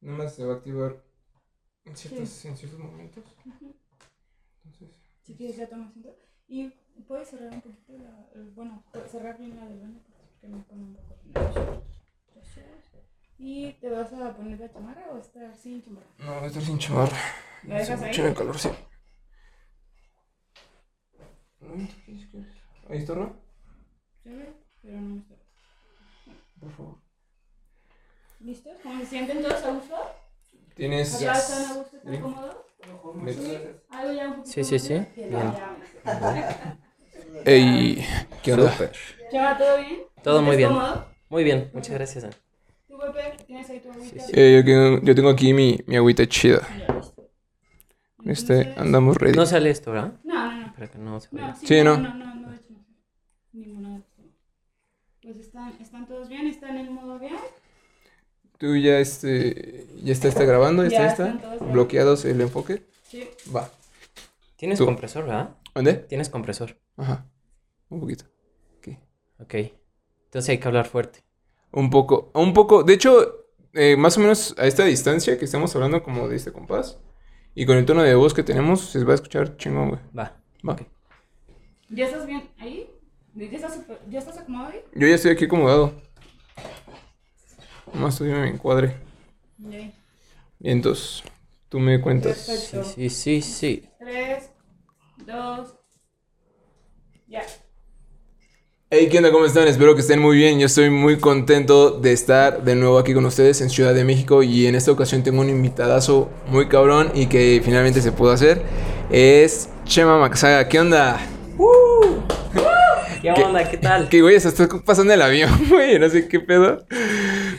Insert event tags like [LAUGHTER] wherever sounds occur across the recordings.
Nada más se va a activar en ciertos, en ciertos momentos. Entonces, Si quieres, ya tomas asiento. Y puedes cerrar un poquito la. el- Bueno, cerrar bien la del baño porque me pone un poco. ¿Y te vas a poner la chamarra o estar sin chamarra? no, voy a estar sin chamarra. ¿La dejas ahí? mucho de calor, sí. Ahí. Se ve, pero no está. Por favor. ¿Listos? ¿Cómo se sienten todos a gusto? Tienes. ¿Acá están a gusto? ¿Están Sí. cómodos? Vete. ¿Algo ya un poquito Sí, sí, sí. Bien. Ya. Ey, ¿qué onda? Chava, ¿todo bien? Todo muy ¿Estás bien. cómodo? Muy bien, muchas gracias. ¿Tú, Pepe? ¿Tienes ahí tu agüita? sí. Eh, yo, tengo- yo tengo aquí mi, mi agüita chida. Este, andamos ready. No sale esto, ¿verdad? No, no, no. Para que no se No, vaya. sí, Sí, no, no. no, no, no, no. Ninguna de. Pues están, están todos bien, están en modo bien. Tú ya este. Ya está, está grabando, ya, Ya está, todos está. bien. Bloqueados el enfoque. Sí. Va. Tienes Tú. compresor, ¿verdad? ¿Dónde? Tienes compresor. Ajá. Un poquito. Aquí. Ok. Entonces hay que hablar fuerte. Un poco. Un poco. De hecho, eh, más o menos a esta distancia que estamos hablando como de este compás. Y con el tono de voz que tenemos, se va a escuchar chingón, güey. Va. Va. Ok. ¿Ya estás bien ahí? ¿Ya estás, super- ¿Ya estás acomodado ahí? Yo ya estoy aquí acomodado. Nomás estoy en mi encuadre. Y entonces, tú me cuentas. Perfecto. Sí, sí, sí, sí. Tres, dos, ya. Hey, ¿qué onda? ¿Cómo están? Espero que estén muy bien. Yo estoy muy contento de estar de nuevo aquí con ustedes en Ciudad de México. Y en esta ocasión tengo un invitadazo muy cabrón y que finalmente se pudo hacer. Es Chema Maxaga. ¿Qué onda? ¿Qué ¿Qué- onda? ¿Qué tal? Que güey, se está pasando el avión, [LAUGHS] güey. No sé qué pedo.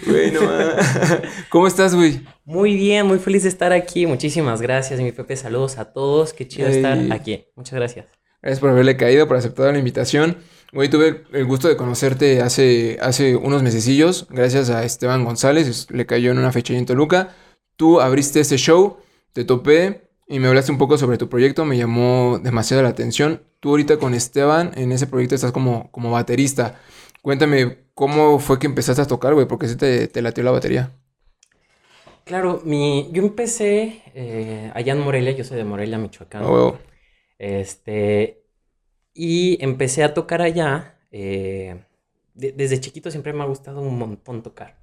Güey, no. [LAUGHS] ¿Cómo estás, güey? Muy bien, muy feliz de estar aquí. Muchísimas gracias, mi Pepe. Saludos a todos. Qué chido Ey. estar aquí. Muchas gracias. Gracias por haberle caído, por aceptar la invitación. Güey, tuve el gusto de conocerte hace, hace unos mesecillos, gracias a Esteban González, le cayó en una fecha en Toluca. Tú abriste este show, te topé y me hablaste un poco sobre tu proyecto, me llamó demasiado la atención. Tú ahorita con Esteban en ese proyecto estás como, como baterista. Cuéntame, ¿cómo fue que empezaste a tocar, güey? Porque se te, te latió la batería. Claro, mi, yo empecé eh, allá en Morelia, yo soy de Morelia, Michoacán. Ah, huevo. Este, y empecé a tocar allá. eh, de- desde chiquito siempre me ha gustado un montón tocar.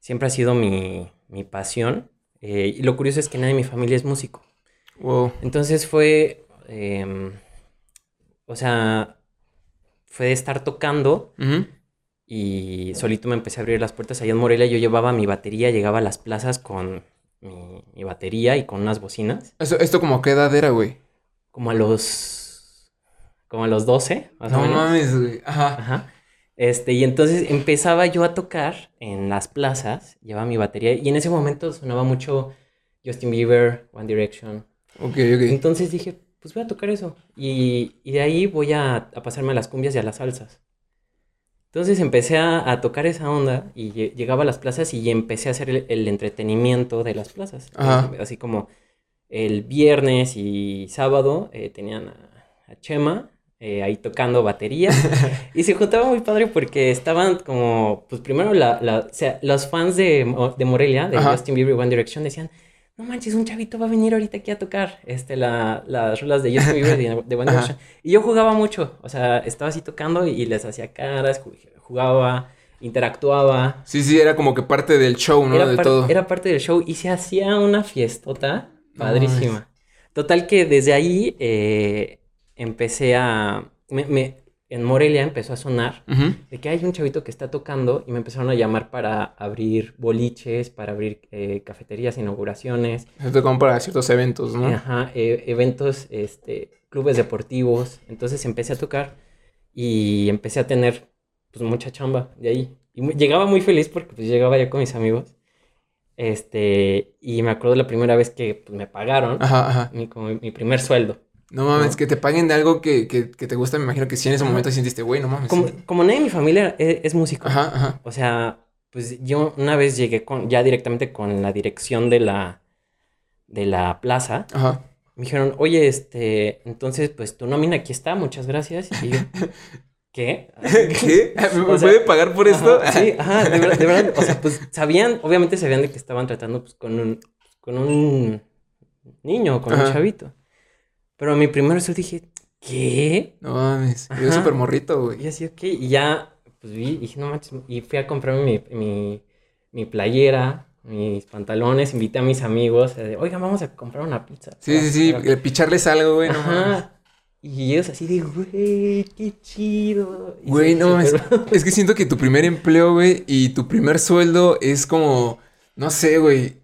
Siempre ha sido mi, mi pasión. Eh, y lo curioso es que nadie de mi familia es músico. Wow. Entonces fue, em, o sea, fue de estar tocando y solito me empecé a abrir las puertas. Allá en Morelia yo llevaba mi batería, llegaba a las plazas con mi, mi batería y con unas bocinas. Esto, esto como qué edad era, güey. Como a los, como a los 12, más o No menos. mames, güey. Ajá. Ajá. Este, y entonces empezaba yo a tocar en las plazas, llevaba mi batería y en ese momento sonaba mucho Justin Bieber, One Direction. Ok, ok. Entonces dije, pues voy a tocar eso. Y, y de ahí voy a, a pasarme a las cumbias y a las salsas. Entonces empecé a, a tocar esa onda y lle- llegaba a las plazas y empecé a hacer el, el entretenimiento de las plazas. Ajá. Así como el viernes y sábado eh, tenían a, a Chema eh, ahí tocando batería. [LAUGHS] y se juntaba muy padre porque estaban como, pues primero la, la- o sea, los fans de, de Morelia, de Ajá. Justin Bieber y One Direction, decían, no manches, un chavito va a venir ahorita aquí a tocar este, la, las rolas de Justin Bieber y de, de One. Direction. Y yo jugaba mucho, o sea, estaba así tocando y les hacía caras, ju- jugaba, interactuaba. Sí, sí, era como que parte del show, ¿no? Era, de todo. era parte del show y se hacía una fiestota padrísima. Total que desde ahí eh, empecé a... me- me- en Morelia empezó a sonar Ujú. de que hay un chavito que está tocando y me empezaron a llamar para abrir boliches, para abrir eh, cafeterías, inauguraciones, Se tocan para ciertos eventos, ¿no? ajá, e- eventos, este, clubes deportivos. Entonces empecé a tocar y empecé a tener pues mucha chamba de ahí. Y mu- llegaba muy feliz porque pues llegaba yo con mis amigos. Este, y me acuerdo la primera vez que pues, me pagaron Ajá, ajá. mi, como mi primer sueldo. No mames, ¿No? que te paguen de algo que, que, que te gusta, me imagino que sí en ese momento sentiste, güey, no mames. Como, sí. como nadie en mi familia es, es músico. Ajá, ajá. O sea, pues yo una vez llegué con, ya directamente con la dirección de la, de la plaza. Ajá. Me dijeron, oye, este, entonces, pues tu nómina aquí está, muchas gracias. Y yo, [LAUGHS] ¿qué? ¿Qué? [LAUGHS] ¿Me O sea, puede pagar por esto? Ajá, sí, [LAUGHS] ajá, de verdad, de verdad, o sea, pues sabían, obviamente sabían de que estaban tratando pues con un, con un niño, con Ajá. un chavito. Pero mi primero yo dije, ¿qué? No mames, yo súper morrito, Y güey. así, ok, y ya, pues vi, y dije, no manches, y fui a comprarme mi, mi, mi playera, mis pantalones, invité a mis amigos, de, oigan, vamos a comprar una pizza. Sí, sí, sí, eh, picharles algo, güey, no mames. Y ellos así de, güey, qué chido. Y Güey, no mames. [LAUGHS] Es que siento que tu primer empleo, güey, y tu primer sueldo es como, no sé, güey,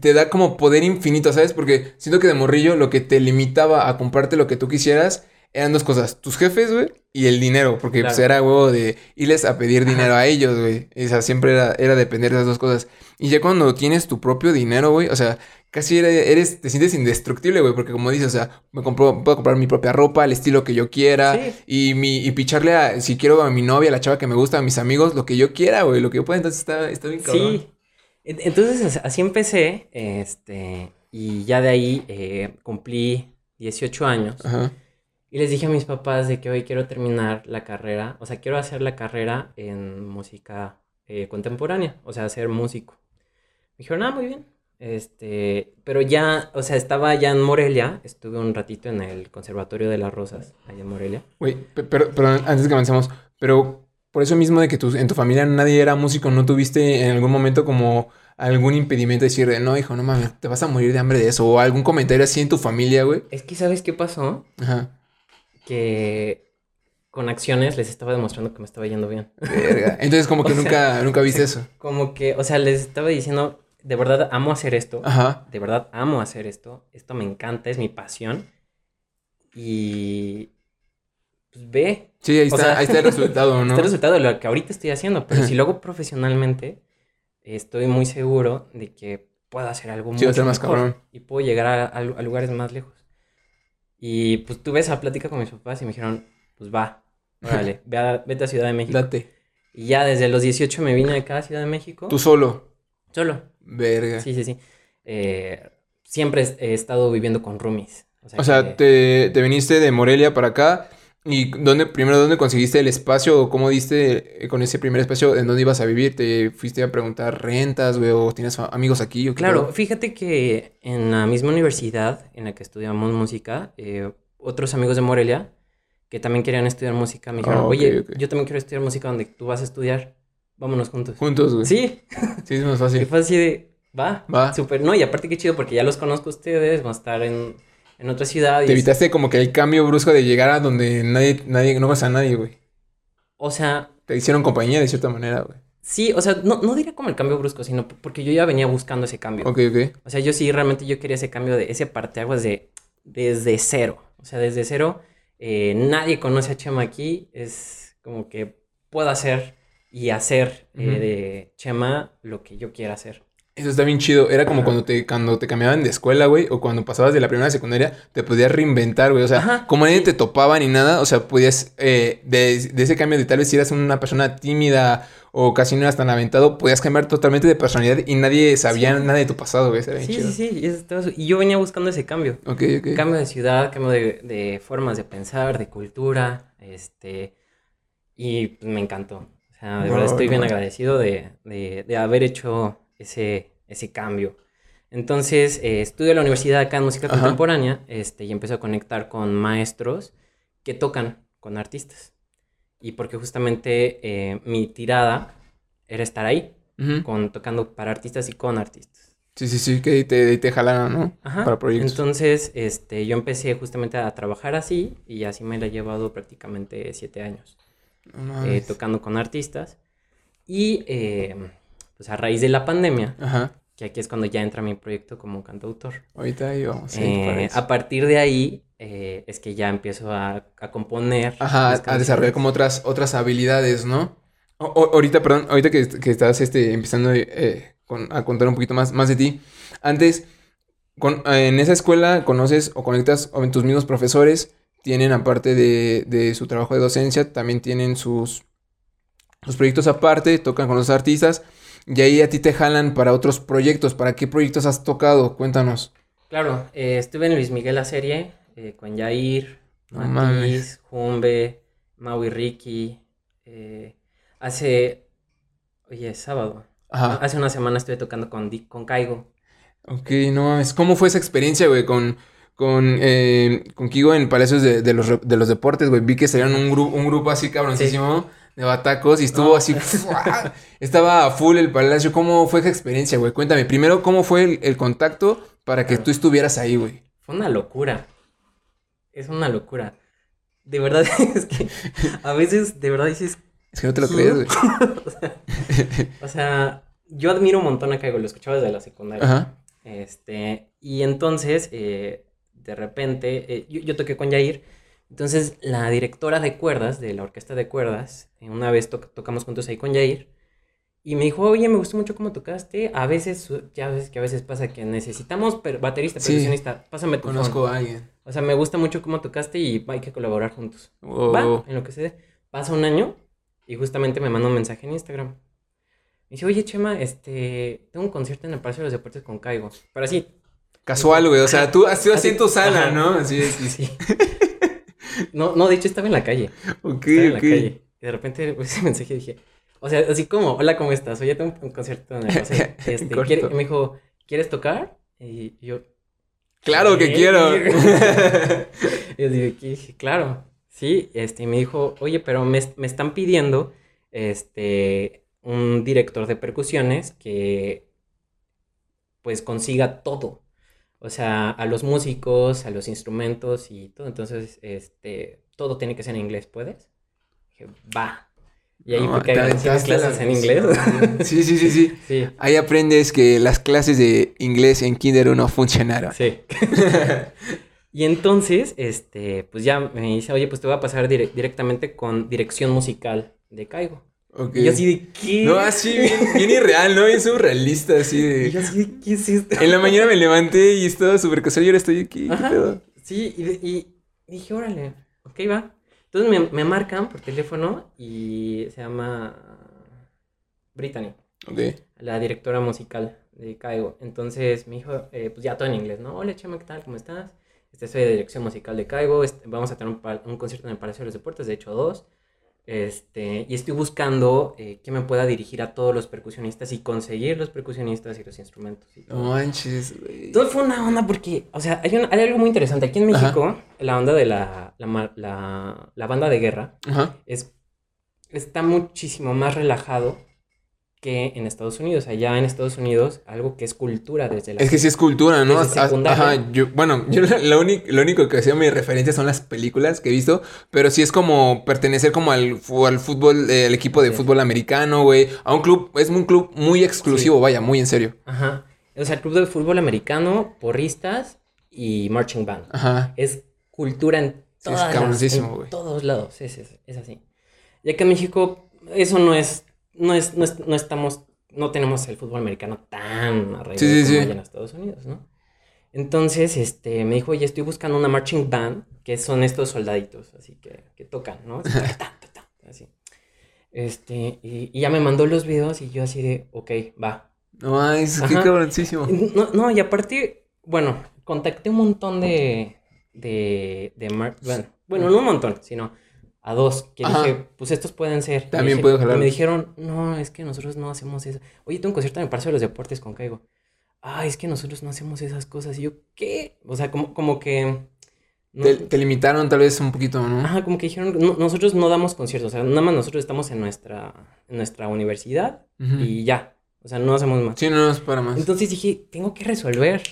te da como poder infinito, ¿sabes? Porque siento que de morrillo lo que te limitaba a comprarte lo que tú quisieras eran dos cosas, tus jefes, güey, y el dinero, porque pues era huevo de irles a pedir dinero a ellos, güey. O sea, siempre era, era depender de esas dos cosas. Y ya cuando tienes tu propio dinero, güey, o sea, casi eres, eres- te sientes indestructible, güey, porque como dices, o sea, me compro, puedo comprar mi propia ropa, el estilo que yo quiera, Sí. y, mi, y picharle a, si quiero a mi novia, a la chava que me gusta, a mis amigos, lo que yo quiera, güey, lo que yo pueda, entonces está, está bien cabrón. Sí. En- Entonces as- así empecé, este, y ya de ahí eh, cumplí 18 años. Ajá. Y les dije a mis papás de que hoy quiero terminar la carrera, o sea, quiero hacer la carrera en música eh, contemporánea, o sea, ser músico. Me dijeron, ah, muy bien. Este, pero ya, o sea, estaba ya en Morelia, estuve un ratito en el Conservatorio de las Rosas, allá en Morelia. Pe- pero, pero antes que avancemos, pero por eso mismo de que tu- en tu familia nadie era músico, ¿no tuviste en algún momento como algún impedimento de decir, de, no, hijo, no mames, te vas a morir de hambre de eso? O algún comentario así en tu familia, güey. Es que, ¿sabes qué pasó? Ajá. Que con acciones les estaba demostrando que me estaba yendo bien. Verga. Entonces como [LAUGHS] que O sea, nunca, nunca viste eso. Como que, o sea, les estaba diciendo, de verdad amo hacer esto. Ajá. De verdad amo hacer esto. Esto me encanta, es mi pasión. Y pues ve, Sí, ahí O está, sea, ahí está el resultado, [LAUGHS] ¿no? este resultado de lo que ahorita estoy haciendo. Pero si [LAUGHS] lo hago profesionalmente, estoy muy seguro de que puedo hacer algo Sí, mucho más mejor cabrón. Y puedo llegar a, a a lugares más lejos. Y pues tuve esa plática con mis papás y me dijeron, pues va, [LAUGHS] órale, ve a- vete a Ciudad de México. Date. Y ya desde los 18 me vine acá a Ciudad de México. Tú solo. Solo. Verga. Sí, sí, sí. Eh, siempre he estado viviendo con roomies. O sea, que- te, te viniste de Morelia para acá. ¿Y dónde, primero, dónde conseguiste el espacio? ¿O cómo diste eh, con ese primer espacio? ¿En dónde ibas a vivir? ¿Te fuiste a preguntar rentas, güey? ¿O tienes amigos aquí? ¿O qué Claro, fíjate que en la misma universidad en la que estudiamos música, eh, otros amigos de Morelia que también querían estudiar música me dijeron, Ah, oye, yo también quiero estudiar música donde tú vas a estudiar, vámonos juntos. Juntos, güey. Sí, Sí, es más [LAUGHS] y fácil. fue así de, va, Va. súper, no, y aparte qué chido porque ya los conozco a ustedes, van a estar en, en otra ciudad. y Te es- evitaste como que el cambio brusco de llegar a donde nadie, nadie, no vas a nadie, güey. O sea, Te hicieron compañía de cierta manera, güey. sí, o sea, no, no diría como el cambio brusco, sino porque yo ya venía buscando ese cambio. Ok, ok. O sea, yo sí, realmente yo quería ese cambio de ese parteaguas de desde cero. O sea, desde cero, eh, nadie conoce a Chema aquí. Es como que puedo hacer y hacer eh, de Chema lo que yo quiera hacer. Eso está bien chido. Era como Ajá. cuando te, cuando te cambiaban de escuela, güey, o cuando pasabas de la primera a secundaria, te podías reinventar, güey. O sea, Ajá, como nadie sí. te topaba ni nada, o sea, podías, eh, de, de ese cambio de tal vez si eras una persona tímida o casi no eras tan aventado, podías cambiar totalmente de personalidad y nadie sabía Sí. nada de tu pasado, güey. Eso era bien Sí, chido. sí, sí. y eso Y yo venía buscando ese cambio. Ok, ok. Cambio de ciudad, cambio de, de formas de pensar, de cultura, este, y pues, me encantó. O sea, de No, verdad estoy no bien agradecido de, de- de haber hecho ese, ese cambio. Entonces, eh, estudio la universidad acá en música Ajá. contemporánea, este, y empiezo a conectar con maestros que tocan con artistas. Y porque justamente eh, mi tirada era estar ahí, Ujú. con, tocando para artistas y con artistas. Sí, sí, sí, que te, te jalaron, ¿no? Ajá. Para proyectos. Entonces, este, yo empecé justamente a trabajar así y así me la he llevado prácticamente siete años No eh, tocando con artistas. Y eh, pues a raíz de la pandemia, Ajá. Que aquí es cuando ya entra mi proyecto como cantautor. Ahorita ahí vamos. eh, a partir de ahí eh, es que ya empiezo a, a componer. Ajá, a desarrollar como otras, otras habilidades, ¿no? O- o- ahorita, perdón, ahorita que, que estás este, empezando eh, con- a contar un poquito más, más de ti. Antes, con- en esa escuela conoces o conectas o tus mismos profesores tienen, aparte de, de su trabajo de docencia, también tienen sus, sus proyectos aparte, tocan con los artistas. Y ahí a ti te jalan para otros proyectos. ¿Para qué proyectos has tocado? Cuéntanos. Claro, eh, estuve en Luis Miguel la serie eh, con Yair, No Matiz. Jumbe, Maui Ricky. eh, hace. Oye, es sábado. Ajá. Hace una semana estuve tocando con, Di- con Caigo. Ok, no mames. ¿Cómo fue esa experiencia, güey, con, con, eh, con Kigo en Palacios de, de los, de los Deportes, güey? Vi que salieron un, grupo un grupo así cabroncísimo de batacos y estuvo No. así. [LAUGHS] ¡fua! Estaba full el palacio. ¿Cómo fue esa experiencia, güey? Cuéntame. Primero, ¿cómo fue el, el contacto para que tú estuvieras ahí, güey? Fue una locura. Es una locura. De verdad, [LAUGHS] es que a veces, de verdad dices. Es que no te lo crees, güey. o, [LAUGHS] sea, o sea, yo admiro un montón a Caigo, lo escuchaba desde la secundaria. Ajá. Este, y entonces, eh, de repente, eh, yo, yo toqué con Jair. Entonces, la directora de cuerdas, de la orquesta de cuerdas, eh, una vez to- tocamos juntos ahí con Jair. Y me dijo, oye, me gustó mucho cómo tocaste. A veces, ya ves que a veces pasa que necesitamos per- baterista, Sí. percusionista. Pásame tu phone". Conozco a alguien. O sea, me gusta mucho cómo tocaste y hay que colaborar juntos. Oh. Va, en lo que se dé. Pasa un año y justamente me manda un mensaje en Instagram. Me dice, oye, Chema, este, tengo un concierto en el Palacio de los Deportes con Caigo. Pero así, Casual, güey. O sea, tú has sido así Así- en tu sala, ajá. ¿no? Así es. [LAUGHS] sí. [LAUGHS] No, no, de hecho estaba en la calle. Ok, Estaba en la calle. Y de repente [LAUGHS] ese mensaje dije, o sea, así como, hola, ¿cómo estás? Oye, tengo un concierto en el. [LAUGHS] Este. ¿quiere- y me dijo, ¿quieres tocar? Y yo, Claro que quiero. [LAUGHS] Y yo dije, claro, sí, este, y me dijo, oye, pero me, me están pidiendo, este, un director de percusiones que, pues, consiga todo. O sea, a los músicos, a los instrumentos y todo. Entonces, este, todo tiene que ser en inglés, ¿puedes? Dije, va. Y ahí No, fue que te agarré aventaste clases la- en inglés. [LAUGHS] Sí, sí, sí, sí. [LAUGHS] sí, Ahí aprendes que las clases de inglés en Kinder 1 funcionaron. sí. [LAUGHS] Y entonces, este, pues ya me dice, oye, pues te voy a pasar dire- directamente con dirección musical de Caigo. Y yo así de, ¿qué? No, así bien, bien irreal, ¿no? Bien surrealista, así Y yo de... así de, ¿qué es esto? En la mañana me levanté y estaba súper casual y ahora estoy aquí. ¿qué Ajá. pedo? Sí, y, y dije, órale, ok, va. Entonces me, me marcan por teléfono y se llama Brittany, Ok. la directora musical de Caigo. Entonces me dijo, eh, pues ya todo en inglés, ¿no? Hola, Chema, ¿qué tal? ¿Cómo estás? Este, soy de dirección musical de Caigo. este, vamos a tener un, un concierto en el Palacio de los Deportes, de hecho dos. Este, y estoy buscando eh, que me pueda dirigir a todos los percusionistas y conseguir los percusionistas y los instrumentos. y todo. Manches, güey. Todo fue una onda porque, o sea, hay, un- hay algo muy interesante. Aquí en México, la onda de la, la, la- la banda de guerra Ajá. es, está muchísimo más relajado que en Estados Unidos. Allá en Estados Unidos, algo que es cultura desde la... Es que sí es cultura, ¿no? Ajá, yo, bueno, yo lo, único, lo único que hacía mi referencia son las películas que he visto, pero sí es como pertenecer como al, al fútbol, eh, al equipo de es. fútbol americano, güey, a un club, es un club muy exclusivo, vaya, muy en serio. Ajá. O sea, el club de fútbol americano, porristas y marching band. Ajá. Es cultura en Sí, es todas las- en todos lados. Es, es, es así. Ya que en México eso no es, no es, no es- no estamos, no tenemos el fútbol americano tan arraigado Sí, sí, como sí. en Estados Unidos, ¿no? Entonces, este, me dijo, oye, estoy buscando una marching band, que son estos soldaditos, así que, que tocan, ¿no? Así, ta, ta, ta, ta, así. Este, y, y ya me mandó los videos y yo así de, ok, va, No, es que Ajá. cabroncísimo. no, no, y aparte, bueno, contacté un montón de, de, de mar- bueno, bueno, no un montón, sino a dos, que Ajá. dije, pues estos pueden ser. También y jalar. me dijeron, no, es que nosotros no hacemos eso. Oye, tengo un concierto en el Palacio de los Deportes con Caigo. Ah, es que nosotros no hacemos esas cosas. Y yo, ¿qué? O sea, como, como que... no- Te, te limitaron tal vez un poquito, ¿no? Ajá, como que dijeron, "No, nosotros no damos conciertos, o sea, nada más nosotros estamos en nuestra, en nuestra universidad y ya, o sea, no hacemos más. Sí, no, no es para más. Entonces dije, tengo que resolver.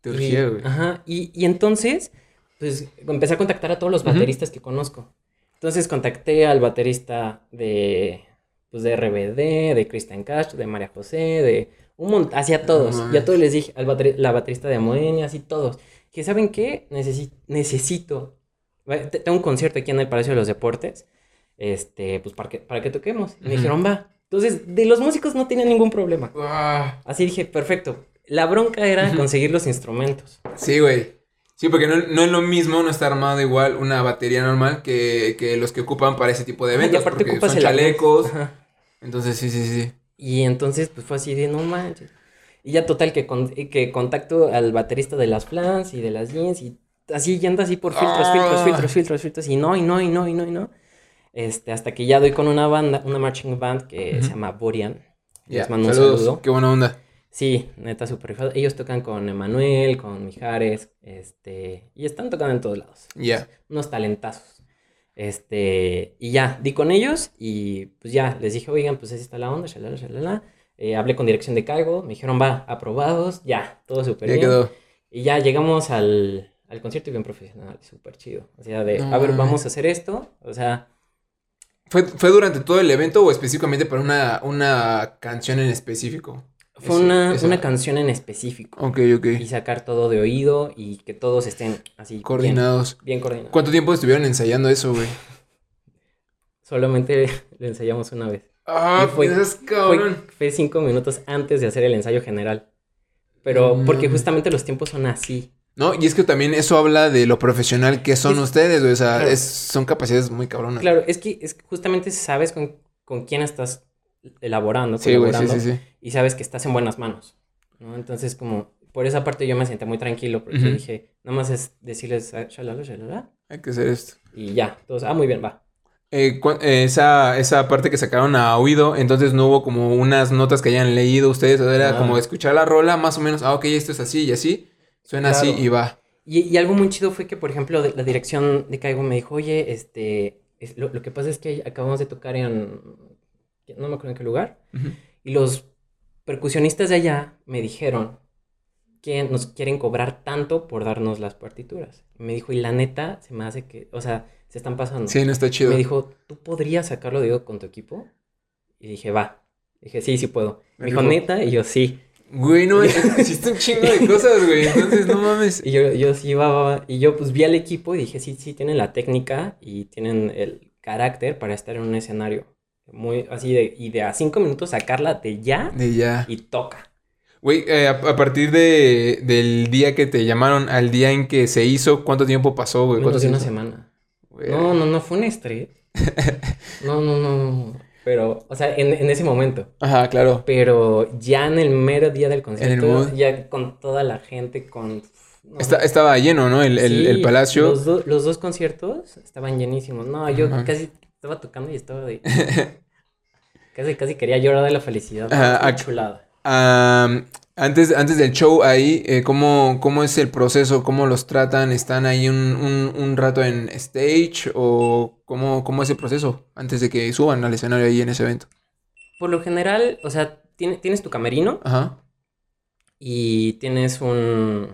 Te urgía, güey. Ajá, y, y entonces, pues empecé a contactar a todos los bateristas que conozco. Entonces contacté al baterista de, pues de RBD, de Christian Cash, de María José, de un montón, así a todos. No y a mames. todos les dije, al bateri- la baterista de Moenia, así todos. Que saben qué, Necesi- necesito, tengo un concierto aquí en el Palacio de los Deportes, este, pues para que, para que toquemos. Y me dijeron, va. Entonces, de los músicos no tenía ningún problema. Así dije, perfecto. La bronca era conseguir los instrumentos. Sí, güey. Sí, porque no, no es lo mismo, no está armado igual una batería normal que, que los que ocupan para ese tipo de Ajá, y eventos. aparte porque ocupas son chalecos. Ajá. Entonces, sí, sí, sí. Y entonces, pues fue así de no manches. Y ya total que, con- que contacto al baterista de las Flans y de las Jeans y así yendo así por filtros, Ah. filtros, filtros, filtros, filtros. Y no, y no, y no, y no, y no. Este, hasta que ya doy con una banda, una marching band que Ujú. se llama Borian. Ya, Les mando un saludos, saludo. qué buena onda. Sí, neta, súper rifado. Ellos tocan con Emanuel, con Mijares, este, y están tocando en todos lados. Ya. Unos talentazos. Este, y ya, di con ellos y pues ya, les dije, oigan, pues así está la onda, shalala, shalala. Eh, hablé con dirección de cargo, me dijeron, va, aprobados, ya, todo súper bien. quedó. Y ya llegamos al, al concierto y bien profesional, súper chido. O sea, de, No a ver, vamos a hacer esto. O sea, ¿Fue, ¿Fue durante todo el evento o específicamente para una, una canción en específico? Fue Ese- una, esa- una canción en específico. Ok, ok. Y sacar todo de oído y que todos estén así bien- Coordinados. Bien, coordinados. ¿Cuánto tiempo estuvieron ensayando eso, güey? [LAUGHS] Solamente lo ensayamos una vez. Ah, Y fue- pues Fue, cabrón. fue cinco minutos antes de hacer el ensayo general. Pero No porque justamente los tiempos son así. No, y es que también eso habla de lo profesional que son Es- ustedes, güey. O sea, Claro. es- son capacidades muy cabronas. Claro, es que, es que justamente sabes con, con quién estás elaborando, Sí, colaborando, sí, sí. y sabes que estás en buenas manos. ¿no? Entonces, como, por esa parte yo me sentí muy tranquilo porque Ujú. dije, nada más es decirles, ah, shalala, shalala, Hay que hacer esto. y ya. Todos, ah, muy bien, va. Eh, eh, esa, esa parte que sacaron a oído, entonces no hubo como unas notas que hayan leído ustedes, o sea, era como escuchar la rola, más o menos, ah, ok, esto es así y así, suena así y va. Y, y algo muy chido fue que, por ejemplo, de- la dirección de Caigo me dijo, oye, este, es- lo, lo que pasa es que acabamos de tocar en, no me acuerdo en qué lugar, y los percusionistas de allá me dijeron que nos quieren cobrar tanto por darnos las partituras. Y me dijo, y la neta, se me hace que, o sea, se están pasando. Sí, no está chido. Me dijo, ¿tú podrías sacarlo, digo, con tu equipo? Y dije, va. Dije, sí, sí puedo. Me dijo, Rico. neta, y yo, sí. Güey, no, [LAUGHS] hiciste un chingo de cosas, güey, entonces no mames. Y yo, yo sí, va, va, va. Y yo, pues, vi al equipo y dije, sí, sí, tienen la técnica y tienen el carácter para estar en un escenario. Muy así de, y de a cinco minutos sacarla de ya De ya. y toca. Güey, eh, a, a partir de, del día que te llamaron al día en que se hizo, ¿cuánto tiempo pasó, güey? Menos ¿Cuánto de una semana. No, no, no, fue un estrés. [LAUGHS] No, no, no. Pero, o sea, en, en ese momento. Ajá, claro. Pero ya en el mero día del concierto, ya con toda la gente, con... no, Está- estaba lleno, ¿no? El, el, el palacio. Los, do- los dos conciertos estaban llenísimos. No, yo Ajá. casi estaba tocando y estaba de... [LAUGHS] casi, casi quería llorar de la felicidad. Ac- chulada. Antes, antes del show ahí, eh, ¿cómo, ¿cómo es el proceso? ¿Cómo los tratan? ¿Están ahí un, un, un rato en stage? ¿O cómo, cómo es el proceso antes de que suban al escenario ahí en ese evento? Por lo general, o sea, tiene- tienes tu camerino Ajá. y tienes un,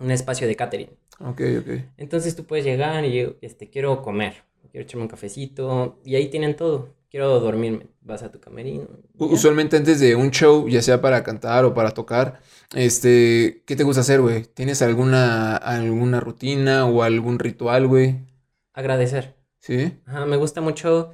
un espacio de catering. Ok, ok. Entonces tú puedes llegar y este, quiero comer, quiero echarme un cafecito y ahí tienen todo. Quiero dormirme, vas a tu camerino. ya. Usualmente antes de un show, ya sea para cantar o para tocar, este, ¿qué te gusta hacer, güey? ¿Tienes alguna, alguna rutina o algún ritual, güey? Agradecer. ¿Sí? Ajá, me gusta mucho.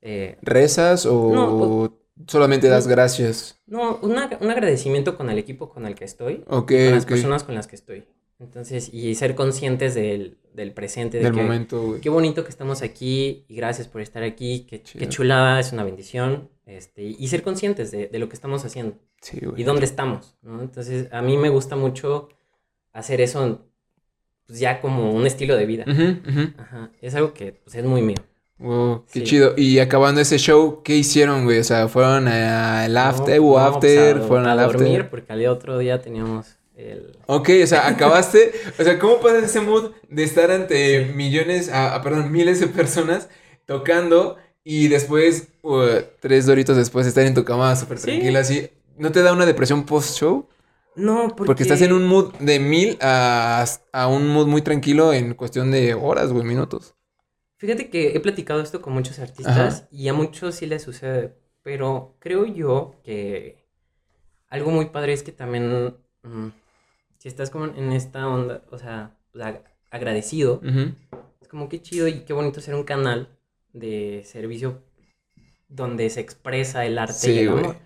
eh, ¿Rezas o No, solamente das gracias? no, una- un agradecimiento con el equipo con el que estoy, Ok, con las personas con las que estoy. Entonces, y ser conscientes del, del presente, de Del que momento, güey. qué bonito que estamos aquí y gracias por estar aquí, qué, qué chulada, es una bendición. Este, y ser conscientes de, de lo que estamos haciendo. Sí, güey. y dónde estamos, ¿no? Entonces, a mí me gusta mucho hacer eso pues, ya como un estilo de vida. Ajá, es algo que pues, es muy mío. Wow, qué Sí. chido. Y acabando ese show, ¿qué hicieron, güey? O sea, ¿fueron al after No, o no, pues, after? a- ¿Fueron a al after? dormir porque al otro día teníamos el... Ok, o sea, acabaste. o sea, ¿cómo pasas ese mood de estar ante millones, ah, perdón, miles de personas tocando y después, uh, tres doritos después, estar en tu cama súper Sí. tranquila así? ¿No te da una depresión post-show? No, porque... Porque estás en un mood de mil a, a un mood muy tranquilo en cuestión de horas, güey, minutos. Fíjate que he platicado esto con muchos artistas y a muchos sí les sucede, pero creo yo que algo muy padre es que también, mm, si estás como en esta onda, o sea, pues, ag- agradecido. Es como qué chido y qué bonito ser un canal de servicio donde se expresa el arte Sí, y el amor.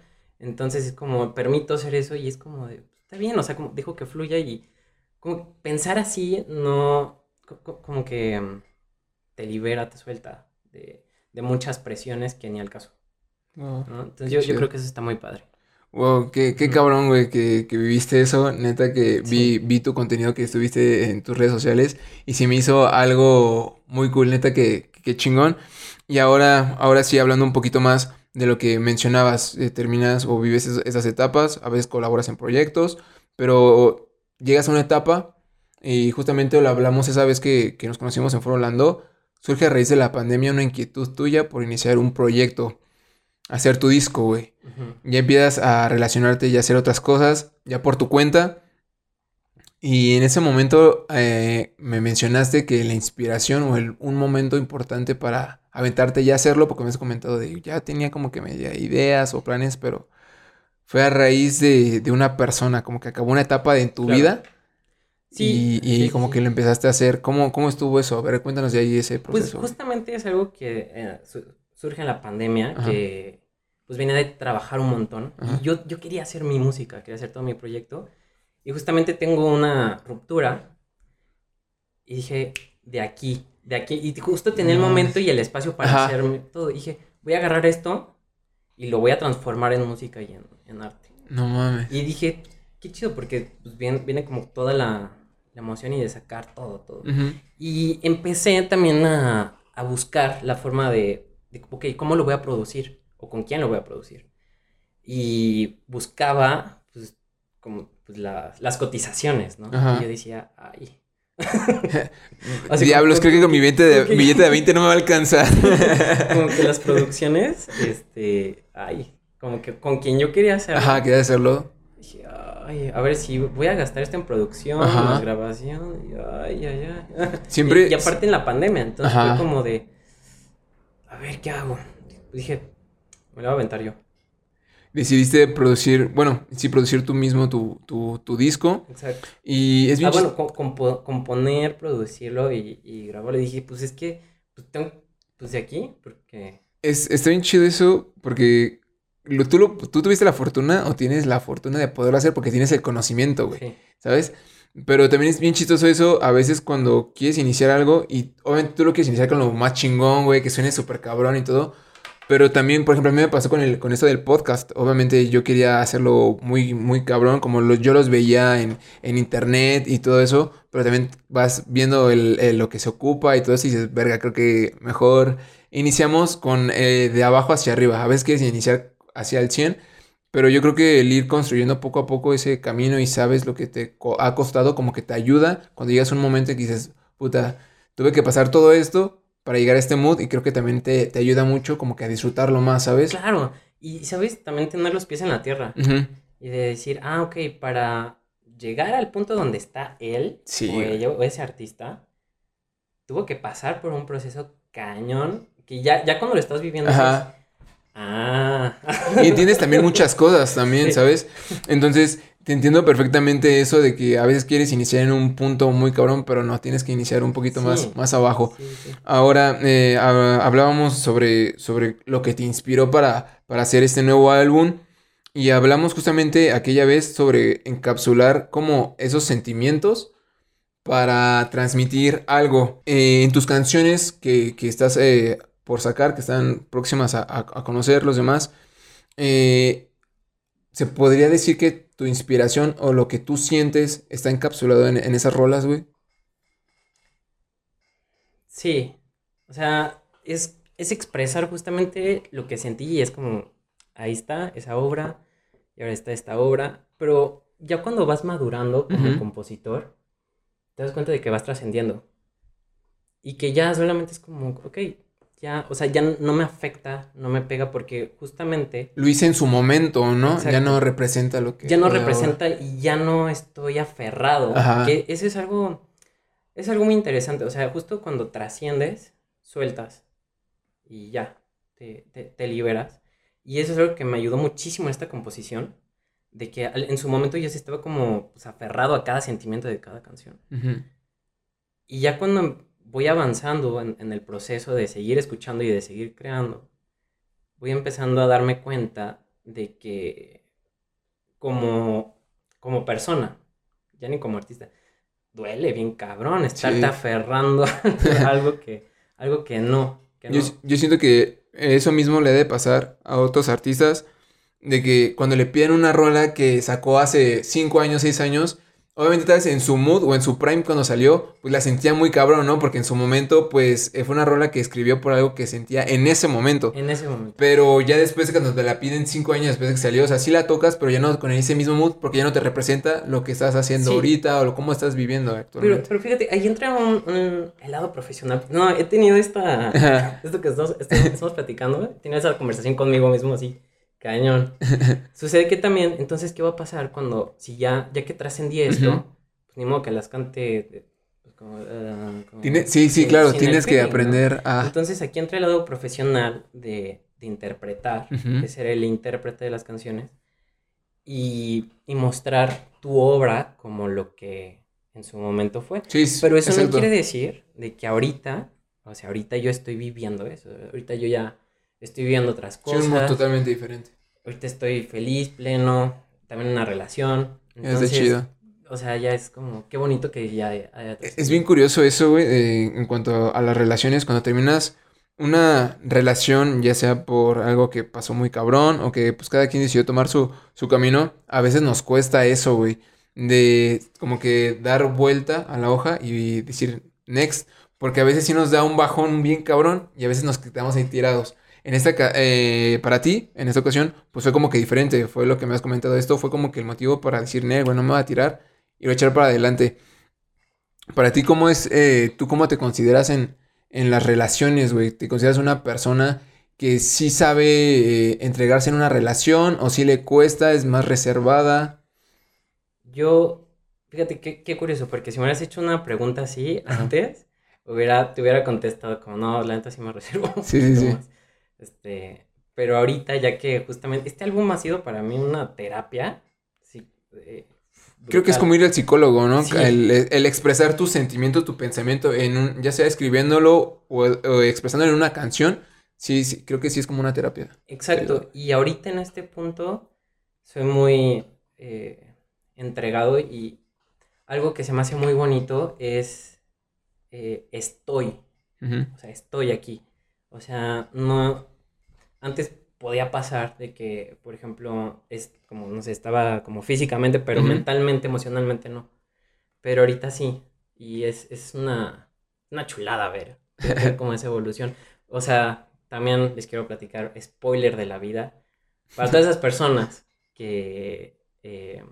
Entonces es como, permito hacer eso y es como, de, está bien, o sea, como dejo que fluya y como pensar así no, co- co- como que mm, te libera, te suelta de, de muchas presiones que ni al caso. Oh. ¿no? Entonces yo, creo que eso está muy padre. Wow, qué, qué cabrón, güey, que, que viviste eso. Neta que vi, vi tu contenido que estuviste en tus redes sociales y se me hizo algo muy cool, neta que, que chingón. Y ahora, ahora sí, hablando un poquito más de lo que mencionabas, eh, terminas o vives es- esas etapas, a veces colaboras en proyectos, pero llegas a una etapa y justamente lo hablamos esa vez que, que nos conocimos en Foro Orlando, surge a raíz de la pandemia una inquietud tuya por iniciar un proyecto, hacer tu disco, güey. Ya empiezas a relacionarte y a hacer otras cosas, ya por tu cuenta. Y en ese momento eh, me mencionaste que la inspiración o el- un momento importante para aventarte ya a hacerlo, porque me has comentado de ya tenía como que media ideas o planes, pero fue a raíz de, de una persona, como que acabó una etapa de en tu Claro. vida Sí, y, y sí, sí, como sí. que lo empezaste a hacer. ¿Cómo, cómo estuvo eso? A ver, cuéntanos de ahí ese Pues proceso. justamente es algo que eh, surge en la pandemia, Ajá. que pues venía de trabajar un montón. Ajá. Y yo, yo quería hacer mi música, quería hacer todo mi proyecto. Y justamente tengo una ruptura. Y dije, de aquí, de aquí. Y justo tenía el momento y el espacio para Ajá. hacerme todo. Y dije, voy a agarrar esto y lo voy a transformar en música y en, en arte. No mames. Y dije, qué chido, porque pues, viene, viene como toda la, la emoción y de sacar todo, todo. Ujú. Y empecé también a, a buscar la forma de, de, ok, ¿cómo lo voy a producir? ¿O con quién lo voy a producir? Y buscaba, pues, como, pues, la- las cotizaciones, ¿no? Ajá. Y yo decía, ay. [LAUGHS] [LAUGHS] Así Diablos, como- creo que con mi billete de, ok. billete de 20 no me va a alcanzar. [LAUGHS] Como que las producciones, este, ay, como que con quien yo quería hacer. Ajá, quería hacerlo. Dije, ay, a ver si voy a gastar esto en producción, más grabación, y ay, ay, ay. Siempre- Y, y aparte en la pandemia, entonces Ajá. fue como de, a ver, ¿qué hago? Dije, me lo voy a aventar yo. Decidiste producir, bueno, sí, producir tú mismo tu, tu, tu disco. Exacto. Y es bien Ah, bueno, componer, producirlo y, y grabarlo. Y dije, pues es que, pues tengo, pues de aquí, porque... es, está bien chido eso porque lo- tú, lo- tú tuviste la fortuna o tienes la fortuna de poderlo hacer porque tienes el conocimiento, güey. Sí. ¿Sabes? Pero también es bien chistoso eso a veces cuando quieres iniciar algo y obviamente tú lo quieres iniciar con lo más chingón, güey, que suene súper cabrón y todo. Pero también, por ejemplo, a mí me pasó con, el, con esto del podcast. Obviamente yo quería hacerlo muy, muy cabrón, como lo- yo los veía en, en internet y todo eso. Pero también vas viendo el- el- lo que se ocupa y todo eso y dices, verga, creo que mejor iniciamos con eh, de abajo hacia arriba. A veces quieres iniciar hacia el 100, pero yo creo que el ir construyendo poco a poco ese camino y sabes lo que te co- ha costado, como que te ayuda cuando llegas a un momento en que dices, puta, tuve que pasar todo esto para llegar a este mood y creo que también te, te ayuda mucho como que a disfrutarlo más, ¿sabes? Claro. Y, ¿sabes? También tener los pies en la tierra. Y de decir, ah, ok, para llegar al punto donde está él Sí, o ella o ese artista, tuvo que pasar por un proceso cañón que ya, ya cuando lo estás viviendo. Ah, Y entiendes también muchas cosas también. ¿sabes? Entonces, te entiendo perfectamente eso de que a veces quieres iniciar en un punto muy cabrón, pero no, tienes que iniciar un poquito Sí. más, más abajo. Sí, sí. Ahora, eh, ha- hablábamos sobre, sobre lo que te inspiró para, para hacer este nuevo álbum y hablamos justamente aquella vez sobre encapsular como esos sentimientos para transmitir algo Eh, en tus canciones que, que estás eh, por sacar, que están próximas a, a- a conocer los demás. eh, ¿Se podría decir que tu inspiración o lo que tú sientes está encapsulado en, en esas rolas, güey? Sí, o sea, es, es expresar justamente lo que sentí y es como, ahí está esa obra y ahora está esta obra, pero ya cuando vas madurando como compositor, te das cuenta de que vas trascendiendo y que ya solamente es como, ok, ya, o sea, ya no me afecta, no me pega porque justamente Lo hice en su momento, ¿no? Ya no representa lo que... ya no soy ahora. representa y ya no estoy aferrado. Ajá. Que eso es algo, es algo muy interesante. O sea, justo cuando trasciendes, sueltas y ya, te, te- te liberas. Y eso es algo que me ayudó muchísimo en esta composición. De que en su momento yo sí estaba como pues, aferrado a cada sentimiento de cada canción. Y ya cuando voy avanzando en, en el proceso de seguir escuchando y de seguir creando, voy empezando a darme cuenta de que como, como persona, ya ni como artista, duele bien cabrón estarte Sí. aferrando [LAUGHS] a algo que, algo que no. que Yo, no. yo siento que eso mismo le debe pasar a otros artistas de que cuando le piden una rola que sacó hace 5 años, 6 años, obviamente tal vez en su mood o en su prime cuando salió, pues la sentía muy cabrón, ¿no? Porque en su momento, pues eh, fue una rola que escribió por algo que sentía en ese momento. En ese momento. Pero ya después de cuando te la piden 5 años después de que salió, o sea, sí la tocas, pero ya no con ese mismo mood, porque ya no te representa lo que estás haciendo Sí. ahorita o lo, cómo estás viviendo Pero, actualmente. pero fíjate, ahí entra un, un el lado profesional. No, he tenido esta. [LAUGHS] Esto que estamos, estamos platicando, he tenido esa conversación conmigo mismo así. Cañón. [LAUGHS] Sucede que también, entonces, ¿qué va a pasar cuando, si ya, ya que trascendí esto, pues ni modo que las cante. pues, como, como Tiene- sí, sí, claro, tienes que feeling, ¿no? aprender a... Entonces aquí entra el lado profesional de, de interpretar, de ser el intérprete de las canciones y, y mostrar tu obra como lo que en su momento fue. Sí, Pero eso no quiere decir de que ahorita, o sea, ahorita yo estoy viviendo eso, ahorita yo ya estoy viviendo otras Sí, un cosas, totalmente diferente. ahorita estoy feliz, pleno, también una relación. Es de chido. O sea, ya es como, qué bonito que ya haya... Es bien curioso eso, güey, eh, en cuanto a las relaciones, cuando terminas una relación, ya sea por algo que pasó muy cabrón o que pues cada quien decidió tomar su, su camino, a veces nos cuesta eso, güey, de como que dar vuelta a la hoja y decir next, porque a veces sí nos da un bajón bien cabrón y a veces nos quedamos ahí tirados. En esta, eh, para ti, en esta ocasión, pues fue como que diferente, fue lo que me has comentado. Esto fue como que el motivo para decir, "Nel, güey, no me voy a tirar y voy a echar para adelante. Para ti, ¿cómo es, eh, tú cómo te consideras en, en las relaciones, güey? ¿Te consideras una persona que sí sabe eh, entregarse en una relación o sí le cuesta, es más reservada? Yo, fíjate qué, qué curioso, porque si me hubieras hecho una pregunta así Ajá. antes, hubiera, te hubiera contestado como, no, la neta sí me reservo. Sí, sí, [LAUGHS] sí. más". Este, pero ahorita, ya que justamente, este álbum ha sido para mí una terapia, sí, eh, Creo que es como ir al psicólogo, ¿no? Sí. El, el expresar tu sentimiento, tu pensamiento, en un, ya sea escribiéndolo o, o expresándolo en una canción. Sí, sí, creo que sí es como una terapia. Exacto, y ahorita en este punto soy muy eh, entregado y algo que se me hace muy bonito es eh, estoy, o sea, estoy aquí. O sea, no, antes podía pasar de que, por ejemplo, es como, no sé, estaba como físicamente, pero Ujú. mentalmente, emocionalmente no. Pero ahorita sí, y es, es una, una chulada ver, ver [LAUGHS] como esa evolución. O sea, también les quiero platicar, spoiler de la vida, para todas esas personas que, eh,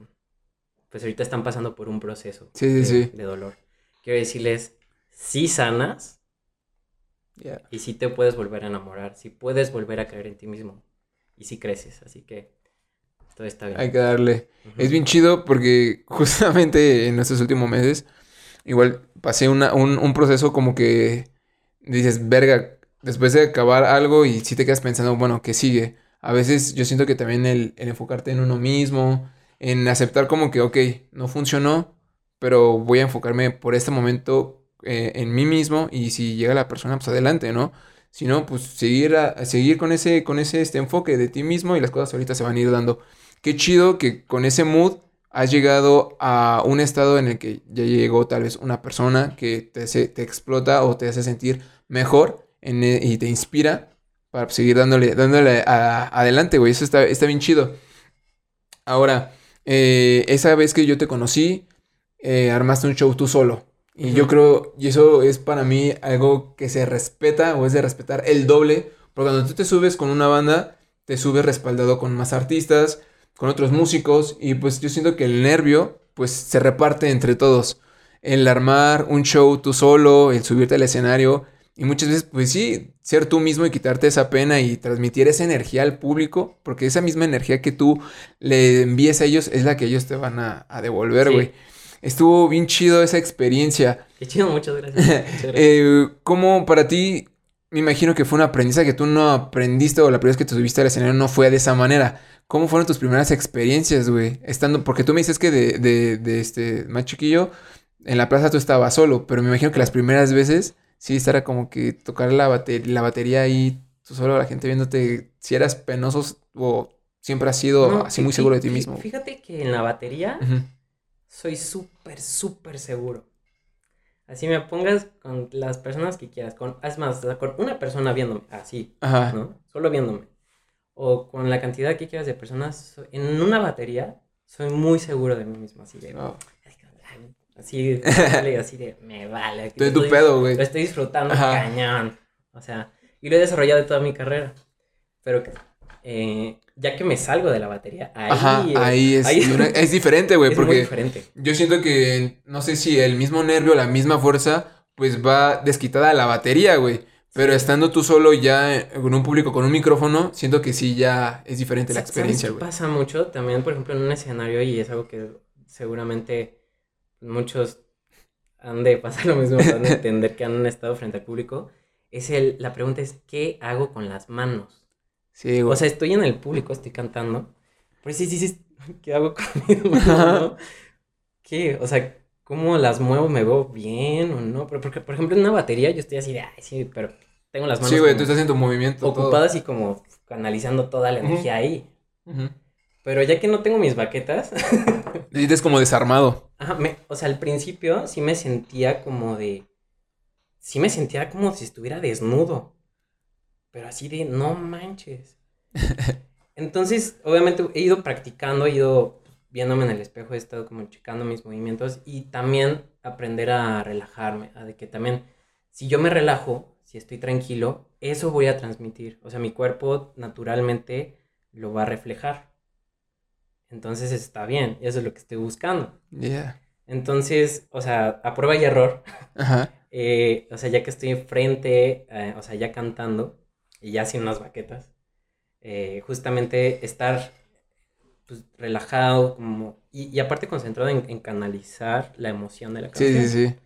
pues ahorita están pasando por un proceso Sí, sí, de, sí. de dolor. Quiero decirles, sí sanas, Y sí te puedes volver a enamorar, sí puedes volver a creer en ti mismo. Y sí creces, así que todo está bien. Hay que darle. Es bien chido porque [LAUGHS] justamente en estos últimos meses, igual pasé una- un, un proceso como que dices, verga, después de acabar algo y si te quedas pensando, bueno, ¿qué sigue? A veces yo siento que también el, el enfocarte en uno mismo, en aceptar como que, ok, no funcionó, pero voy a enfocarme por este momento eh, en mí mismo y si llega la persona, pues adelante, ¿no? Si no, pues seguir, a- seguir con ese, con ese este enfoque de ti mismo y las cosas ahorita se van a ir dando. Qué chido que con ese mood has llegado a un estado en el que ya llegó tal vez una persona que te, hace- te explota o te hace sentir mejor en e- y te inspira para seguir dándole, dándole a- adelante, güey. Eso está, está bien chido. Ahora, eh, esa vez que yo te conocí, eh, armaste un show tú solo. Y yo creo, y eso es para mí algo que se respeta o es de respetar el doble. Porque cuando tú te subes con una banda, te subes respaldado con más artistas, con otros músicos. Y pues yo siento que el nervio, pues se reparte entre todos. El armar un show tú solo, el subirte al escenario. Y muchas veces, pues sí, ser tú mismo y quitarte esa pena y transmitir esa energía al público. Porque esa misma energía que tú le envíes a ellos es la que ellos te van a, a devolver, Sí. Estuvo bien chido esa experiencia. Qué chido, muchas gracias. [LAUGHS] muchas gracias. Eh, ¿Cómo para ti, me imagino que fue un aprendizaje que tú no aprendiste o la primera vez que te subiste al escenario no fue de esa manera? ¿Cómo fueron tus primeras experiencias, güey? Estando, porque tú me dices que de, de, de este más chiquillo, en la plaza tú estabas solo, pero me imagino que las primeras veces sí estará como que tocar la, bate- la batería ahí, tú solo, la gente viéndote, si eras penoso o siempre has sido No, así muy seguro de ti mismo. Fíjate que en la batería. Soy súper, súper seguro. Así me pongas con las personas que quieras, con, es más, con una persona viéndome, así, Ajá. ¿no? Solo viéndome. o con la cantidad que quieras de personas, so- en una batería soy muy seguro de mí mismo, así de... Oh. Así, vale, así de, me vale. Estoy en tu pedo, güey. Lo estoy disfrutando Ajá. cañón. O sea, y lo he desarrollado toda mi carrera. Pero eh, ya que me salgo de la batería, ahí, Ajá, ahí es, ahí una- [LAUGHS] es diferente, güey, muy porque diferente. yo siento que, no sé si el mismo nervio, la misma fuerza, pues va desquitada a la batería, güey. Pero estando tú solo ya con un público, con un micrófono, siento que sí ya es diferente la Sa- ¿sabes experiencia, güey. pasa mucho también, por ejemplo, en un escenario, y es algo que seguramente muchos han de pasar lo mismo, han de [LAUGHS] entender que han estado frente al público, es el, la pregunta es, ¿qué hago con las manos? Sí, güey. O sea, estoy en el público, estoy cantando, pero sí, sí, sí, [LAUGHS] ¿qué hago con mis manos, no? ¿Qué? O sea, ¿cómo las muevo? ¿Me veo bien o no? Pero porque, por ejemplo, en una batería yo estoy así de, ay, sí, pero tengo las manos sí, güey, tú estás en tu movimiento. todo. ocupadas y como canalizando toda la energía ahí. Pero ya que no tengo mis baquetas, [LAUGHS] sientes como desarmado. ajá, me- o sea, al principio sí me sentía como de, sí me sentía como si estuviera desnudo, pero así de, no manches. [LAUGHS] Entonces, obviamente he ido practicando, he ido viéndome en el espejo, he estado como checando mis movimientos y también aprender a relajarme, a de que también, si yo me relajo, si estoy tranquilo, eso voy a transmitir. O sea, mi cuerpo naturalmente lo va a reflejar. Entonces está bien, eso es lo que estoy buscando. Yeah. Entonces, o sea, a prueba y error, Ajá. eh, o sea, ya que estoy enfrente, eh, o sea, ya cantando y ya sin unas baquetas, eh, justamente estar pues, relajado como, y, y aparte concentrado en, en canalizar la emoción de la canción. sí, sí.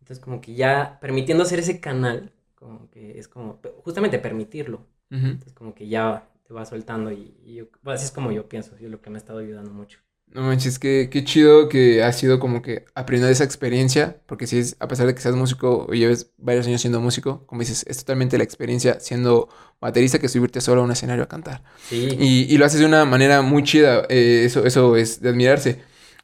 Entonces, como que ya permitiendo hacer ese canal, como que es como, justamente permitirlo. Entonces, como que ya te va soltando y, y yo- bueno, así es como yo pienso, es lo que me ha estado ayudando mucho. No manches, qué, qué chido que has sido como que aprendiendo esa experiencia, porque si es, a pesar de que seas músico o lleves varios años siendo músico, como dices, es totalmente la experiencia siendo baterista que subirte solo a un escenario a cantar. Sí. Y, y lo haces de una manera muy chida, eh, eso, eso es de admirarse.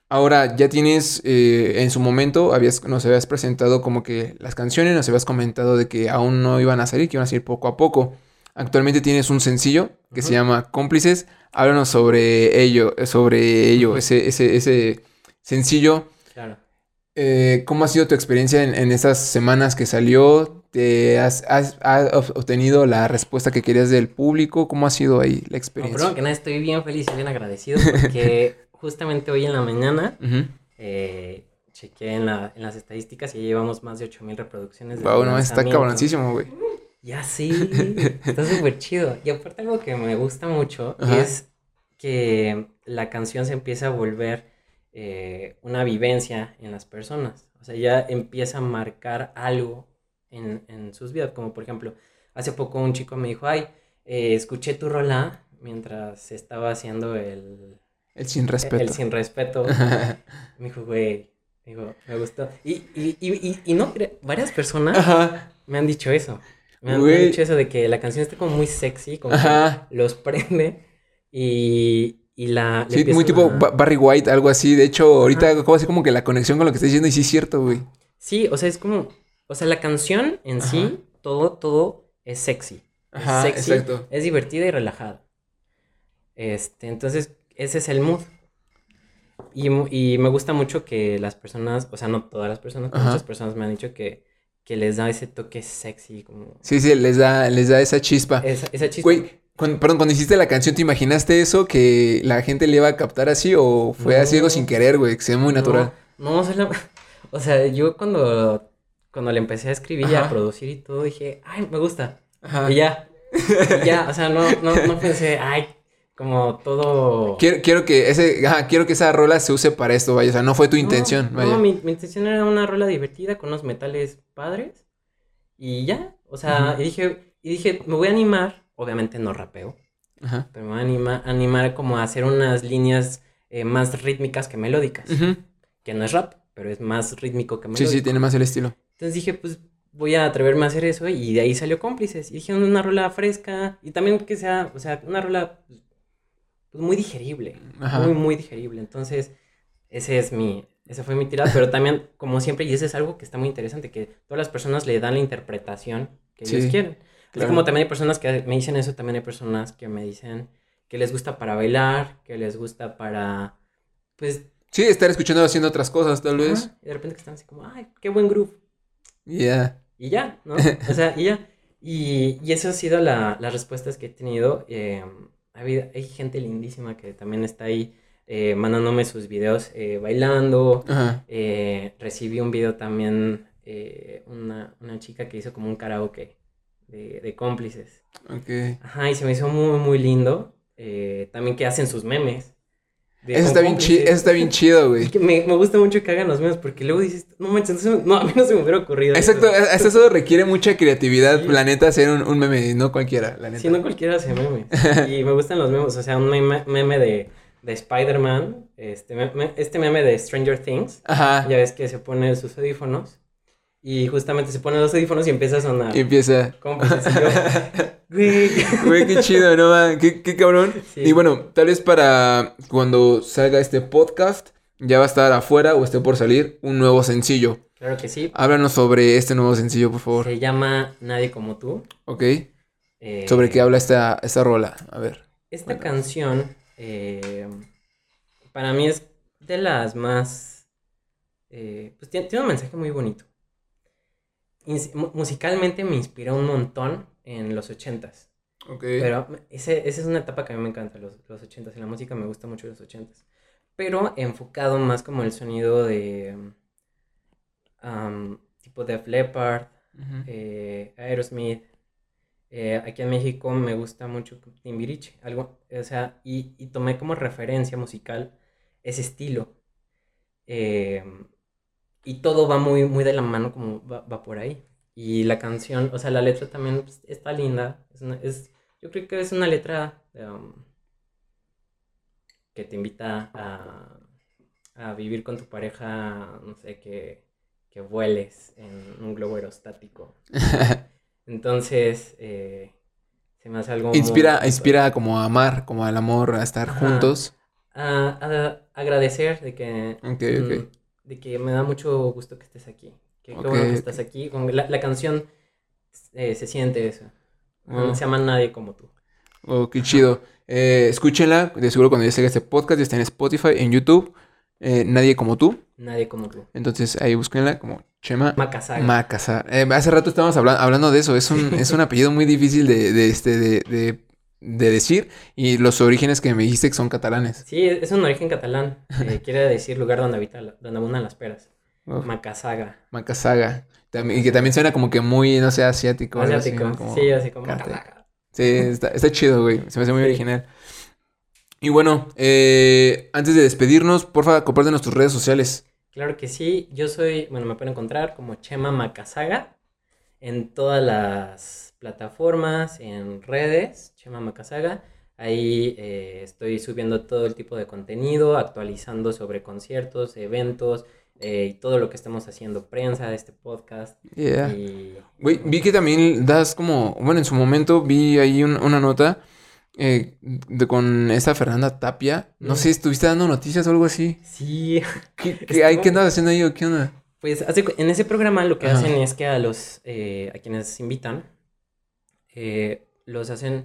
Ahora, ya tienes, eh, en su momento, habías, nos habías presentado como que las canciones, nos habías comentado de que aún no iban a salir, que iban a salir poco a poco. Actualmente tienes un sencillo que se llama Cómplices. Háblanos sobre ello, sobre ello, ese, ese, ese sencillo. Claro. Eh, ¿cómo ha sido tu experiencia en, en estas semanas que salió? ¿Te has, has- has obtenido la respuesta que querías del público? ¿Cómo ha sido ahí la No, experiencia? primero que nada, estoy bien feliz y bien agradecido porque [LAUGHS] justamente hoy en la mañana eh, chequeé en, la- en las estadísticas y ya llevamos más de 8000 reproducciones. desde Wow, no, está cabroncísimo, güey. Ya sí, está súper chido. Y aparte algo que me gusta mucho Ajá. es que la canción se empieza a volver eh, una vivencia en las personas. O sea, ya empieza a marcar algo en, en sus vidas. Como por ejemplo, hace poco un chico me dijo, ay, eh, escuché tu rola mientras estaba haciendo el, El sin respeto. el sin respeto. [LAUGHS] Me dijo, güey, me gustó. Y, y, y, y, y no, varias personas Ajá. me han dicho eso. Me han, dicho eso de que la canción está como muy sexy, como Ajá. que los prende y, y la... Sí, muy tipo a- Barry White, algo así. De hecho, ahorita hago así como que la conexión con lo que estás diciendo y sí es cierto, güey. Sí, o sea, es como... O sea, la canción en Ajá. sí, todo, todo es sexy. Ajá, es sexy, exacto. es divertida y relajada. Este, entonces, ese es el mood. Y, y me gusta mucho que las personas, o sea, no todas las personas, pero muchas personas me han dicho que, que les da ese toque sexy, como... Sí, sí, les da, les da esa chispa. Esa, esa chispa. Güey, cuando, perdón, cuando hiciste la canción, ¿te imaginaste eso? ¿Que la gente le iba a captar así? ¿O fue así algo sin querer, güey? Que se ve muy natural. No, no, o sea, la- [LAUGHS] o sea, yo cuando, cuando le empecé a escribir y a producir y todo, dije, ay, me gusta. Ajá. Y ya. [LAUGHS] Y ya, o sea, no, no, no pensé, ay, como todo. Quiero, quiero que ese, ajá, quiero que esa rola se use para esto, vaya. O sea, no fue tu No, intención, No, vaya. mi, mi intención era una rola divertida con unos metales padres. Y ya. O sea, Ujú. y dije, y dije, me voy a animar. Obviamente no rapeo, Ajá. pero me voy a anima- animar como a hacer unas líneas eh, más rítmicas que melódicas. Ujú. Que no es rap, pero es más rítmico que Sí, melódico. sí, tiene más el estilo. Entonces dije, pues voy a atreverme a hacer eso y de ahí salió cómplices. Y dije, una rola fresca y también que sea, o sea, una rola pues, muy digerible, Ajá. muy, muy digerible. Entonces, ese es mi, esa fue mi tirada, pero también, como siempre, y ese es algo que está muy interesante, que todas las personas le dan la interpretación que Sí. ellos quieren. Así como también hay personas que me dicen eso, también hay personas que me dicen que les gusta para bailar, que les gusta para, pues... Sí, estar escuchando haciendo otras cosas, tal vez. Y de repente que están así como, ay, qué buen groove. Ya. Y ya, ¿no? O sea, y ya. Y, y eso ha sido la, las respuestas que he tenido. Eh, hay gente lindísima que también está ahí eh, mandándome sus videos eh, bailando. Eh, recibí un video también, eh, una, una chica que hizo como un karaoke de, de cómplices. Ok. Ajá, y se me hizo muy, muy lindo. Eh, también que hacen sus memes. Eso está bien chido, eso está bien chido, güey. Me, me gusta mucho que hagan los memes porque luego dices, no manches, no, a mí no se me hubiera ocurrido. Exacto, eso". requiere mucha creatividad, Sí. la neta, hacer un, un meme, no cualquiera, la neta. Sí, no cualquiera hace memes. [LAUGHS] Y me gustan los memes. O sea, un meme, meme de, de Spider-Man, este, me- me- este meme de Stranger Things. Ajá. Ya ves que se pone sus audífonos. Y justamente se pone los audífonos y empieza a sonar. Y empieza. ¿Cómo [LAUGHS] güey. Güey, qué chido, ¿no? man? Qué, qué cabrón. Sí. Y bueno, tal vez para cuando salga este podcast, ya va a estar afuera o esté por salir un nuevo sencillo. Claro que sí. Háblanos sobre este nuevo sencillo, por favor. Se llama Nadie como tú. ¿Ok? Eh, ¿Sobre qué habla esta, esta rola? A ver. Esta canción, eh, para mí es de las más... eh, pues tiene, tiene un mensaje muy bonito. Musicalmente me inspiró un montón en los ochentas. Ok. Pero ese, esa es una etapa que a mí me encanta, los, los ochentas. Y la música me gusta mucho los ochentas. Pero enfocado más como el sonido de... am, tipo Def Leppard, eh, Aerosmith. Eh, aquí en México me gusta mucho Timbiriche, algo, o sea, y, y tomé como referencia musical ese estilo. Eh, y todo va muy, muy de la mano, como va, va por ahí. Y la canción, o sea, la letra también pues, está linda. Es una- es- yo creo que es una letra um, que te invita a, a vivir con tu pareja, no sé, que, que vueles en un globo aerostático. [LAUGHS] Entonces, eh, se me hace algo... muy- inspira, inspira como a amar, como al amor, a estar Ajá. juntos. A, a agradecer de que... Ok, mm, ok. De que me da mucho gusto que estés aquí. Que qué Ok, bueno que estás aquí. Como la, la canción eh, se siente eso. Oh. Se llama Nadie como tú. Oh, qué chido. Eh, escúchenla, de seguro cuando ya salga este podcast, ya está en Spotify, en YouTube. eh, Nadie como tú. Nadie como tú. Entonces ahí búsquenla como Chema. Macasar. Eh, hace rato estábamos habla- hablando de eso. Es un, es un [LAUGHS] apellido muy difícil de, de, este, de, de, de decir. Y los orígenes que me dijiste que son catalanes. Sí, es un origen catalán. eh, [LAUGHS] quiere decir lugar donde habita, la- donde abundan las peras. Uf, Macasaga. Macasaga. También- y que también suena como que muy, no sé, asiático. así, Asiático. Sí, así como. Macasaga. Sí, está, está chido, güey. Se me hace muy Sí. original. Y bueno, eh, antes de despedirnos, porfa, compártenos tus redes sociales. Claro que sí. Yo soy, bueno, me pueden encontrar como Chema Macasaga en todas las plataformas, en redes, Chema Macasaga. Ahí eh, estoy subiendo todo el tipo de contenido, actualizando sobre conciertos, eventos eh, y todo lo que estamos haciendo, prensa de este podcast. Yeah. Y vi que también das como, bueno, en su momento vi ahí un- una nota eh, de, con esta Fernanda Tapia. No Mm. sé, estuviste dando noticias o algo así. sí, ¿Qué, qué, [LAUGHS] Estuvo- ¿qué andas haciendo ahí o qué onda? Pues en ese programa lo que Ajá. hacen es que a los eh, a quienes invitan eh, los hacen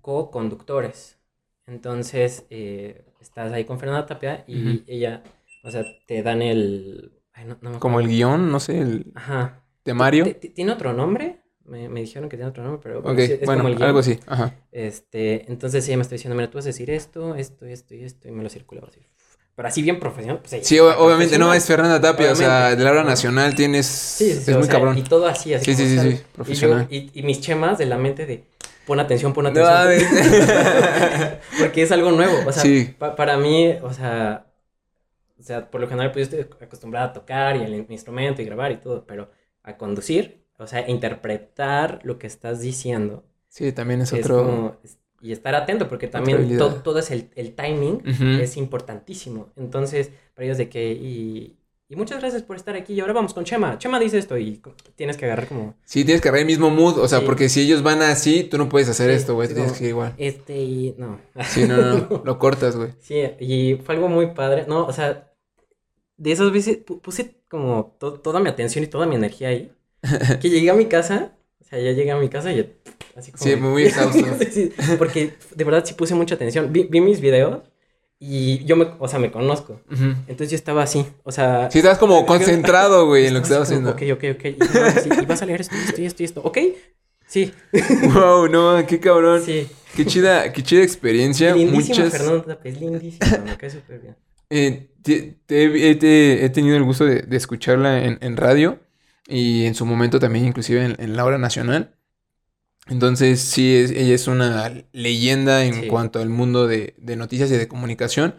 co-conductores. Entonces eh, estás ahí con Fernanda Tapia y ella, o sea, te dan el, ay, no, no me Como el guion, no sé, el Ajá. temario. Ti- ti- ¿Tiene otro nombre? Me, me dijeron que tiene otro nombre, pero Ok, es, es bueno, como el algo así. Ajá. Este, entonces ella me está diciendo, mira, tú vas a decir esto, esto, esto y esto, y me lo circulaba así. Pero así bien profesional. Pues, ella Sí, súper obviamente, no profesional. es Fernanda Tapia, o sea, de la hora nacional tienes. Sí, sí, sí, es muy sea, cabrón. Y todo así, así Sí, sí, sí, sale. sí, Y yo- profesional. Y, y mis chemas de la mente de pon atención, pon atención. [LAUGHS] Porque es algo nuevo. O sea, Sí. pa- para mí, o sea, o sea, por lo general, pues yo estoy acostumbrada a tocar y el in- instrumento y grabar y todo, pero a conducir, o sea, interpretar lo que estás diciendo. Sí, también es es otro. como- y estar atento, porque también to- todo es el, el timing es importantísimo. Entonces, para ellos de que, y, y muchas gracias por estar aquí, y ahora vamos con Chema. Chema dice esto, y tienes que agarrar como, Sí, tienes que agarrar el mismo mood, o sea, Sí. porque si ellos van así, tú no puedes hacer Sí, esto, güey, tienes que ir igual. este, y no. Sí, no, no, no, [LAUGHS] lo cortas, güey. Sí, y fue algo muy padre. No, o sea, de esas veces pu- puse como to- toda mi atención y toda mi energía ahí. [LAUGHS] Que llegué a mi casa, o sea, ya llegué a mi casa y Así como Sí, de- muy [LAUGHS] exhausto. Sí, sí, porque de verdad sí puse mucha atención. Vi, vi mis videos y yo me, o sea, me conozco. Ujú. Entonces yo estaba así, o sea... Sí, estabas como concentrado, [LAUGHS] güey, en lo que estaba estabas así haciendo. Ok, ok, ok. Y, no, sí, y vas a leer esto, esto esto esto. ¿Ok? Sí, [LAUGHS] Wow, no, qué cabrón. sí. Qué chida, qué chida experiencia. Lindísimo Muchas. Fernando Tapia, es lindísimo, me cae súper bien. Eh, te- te he- te- he tenido el gusto de, de escucharla en, en radio y en su momento también inclusive en, en la hora nacional. Entonces sí, es- ella es una leyenda en Sí. cuanto al mundo de, de noticias y de comunicación.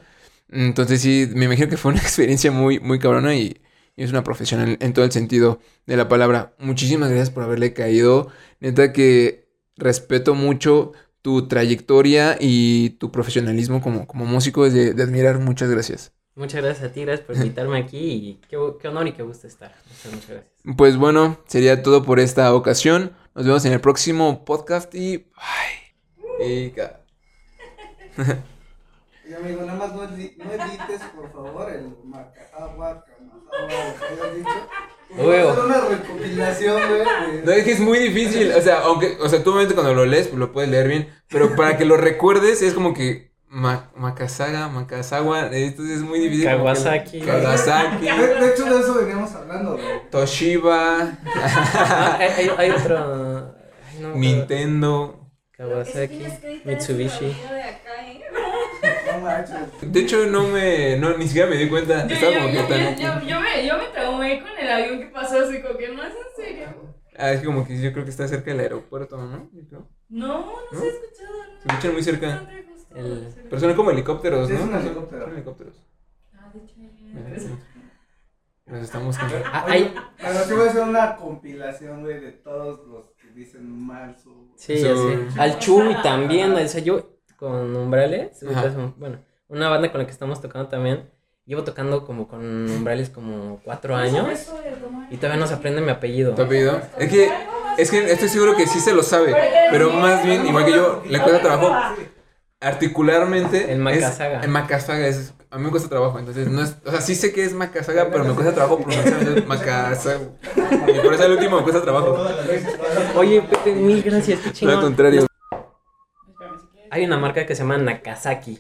Entonces sí, me imagino que fue una [LAUGHS] experiencia muy, muy cabrona y, y es una profesional en todo el sentido de la palabra. Muchísimas gracias por haberle caído. Neta que respeto mucho tu trayectoria y tu profesionalismo como, como músico es de, de admirar. Muchas gracias. Muchas gracias a ti, gracias por invitarme aquí y qué, qué honor y qué gusto estar. Muchas, muchas gracias. Pues bueno, sería todo por esta ocasión. Nos vemos en el próximo podcast y bye. Y [LAUGHS] Y amigo, nada más no, no edites, por favor, el camajagua, lo que hayas dicho. [LAUGHS] Huevo. ser una recopilación, güey. No, es que es muy difícil. O sea, aunque, o sea, tú obviamente cuando lo lees, pues lo puedes leer bien. Pero para que lo recuerdes, es como que Makasaga, Makasawa. Entonces es muy difícil. Kawasaki. Kawasaki. De, de hecho, de eso veníamos hablando, güey. Toshiba. Ah, hay, hay, hay otro. ay, no, Nintendo. Kawasaki, Mitsubishi. No manches. De hecho, no me. No, ni siquiera me di cuenta. Yo, Estaba yo, como que yo, tan. yo, yo, yo me, yo me traumé con el avión que pasó así, como que no es en serio. Ah, es como que yo creo que está cerca del aeropuerto, ¿no? No, no, ¿No? se ha escuchado. No. Se escuchan muy cerca. No El- sí. Pero son como helicópteros, Sí, ¿no? es un helicóptero. Son helicópteros. Ah, de hecho, ya. sí. Nos estamos. Ah, Oye, hay- Pero sí voy a hacer una compilación, güey, de todos los que dicen mal su. Sí, ya So- sé. Al Chuy también, o sea, yo con Umbrales, un- bueno, una banda con la que estamos tocando también, llevo tocando como con Umbrales como cuatro años y todavía no se aprende mi apellido. ¿Tu apellido? Es que, es que estoy seguro que sí se lo sabe. Pero más bien, igual que yo, le cuesta trabajo articularmente. El es- Macasaga. El Macasaga es. A mí me cuesta trabajo, entonces no es. O sea, sí sé que es Macasaga, pero me cuesta trabajo pronunciar [LAUGHS] Macasaga. Y por eso el último me cuesta trabajo. Oye, Pepe, mil gracias, qué contrario. Hay una marca que se llama Nakazaki.